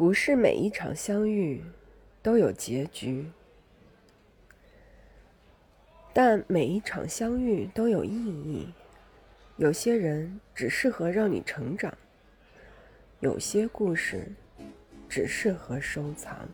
不是每一场相遇都有结局但每一场相遇都有意义。有些人只适合让你成长有些故事只适合收藏。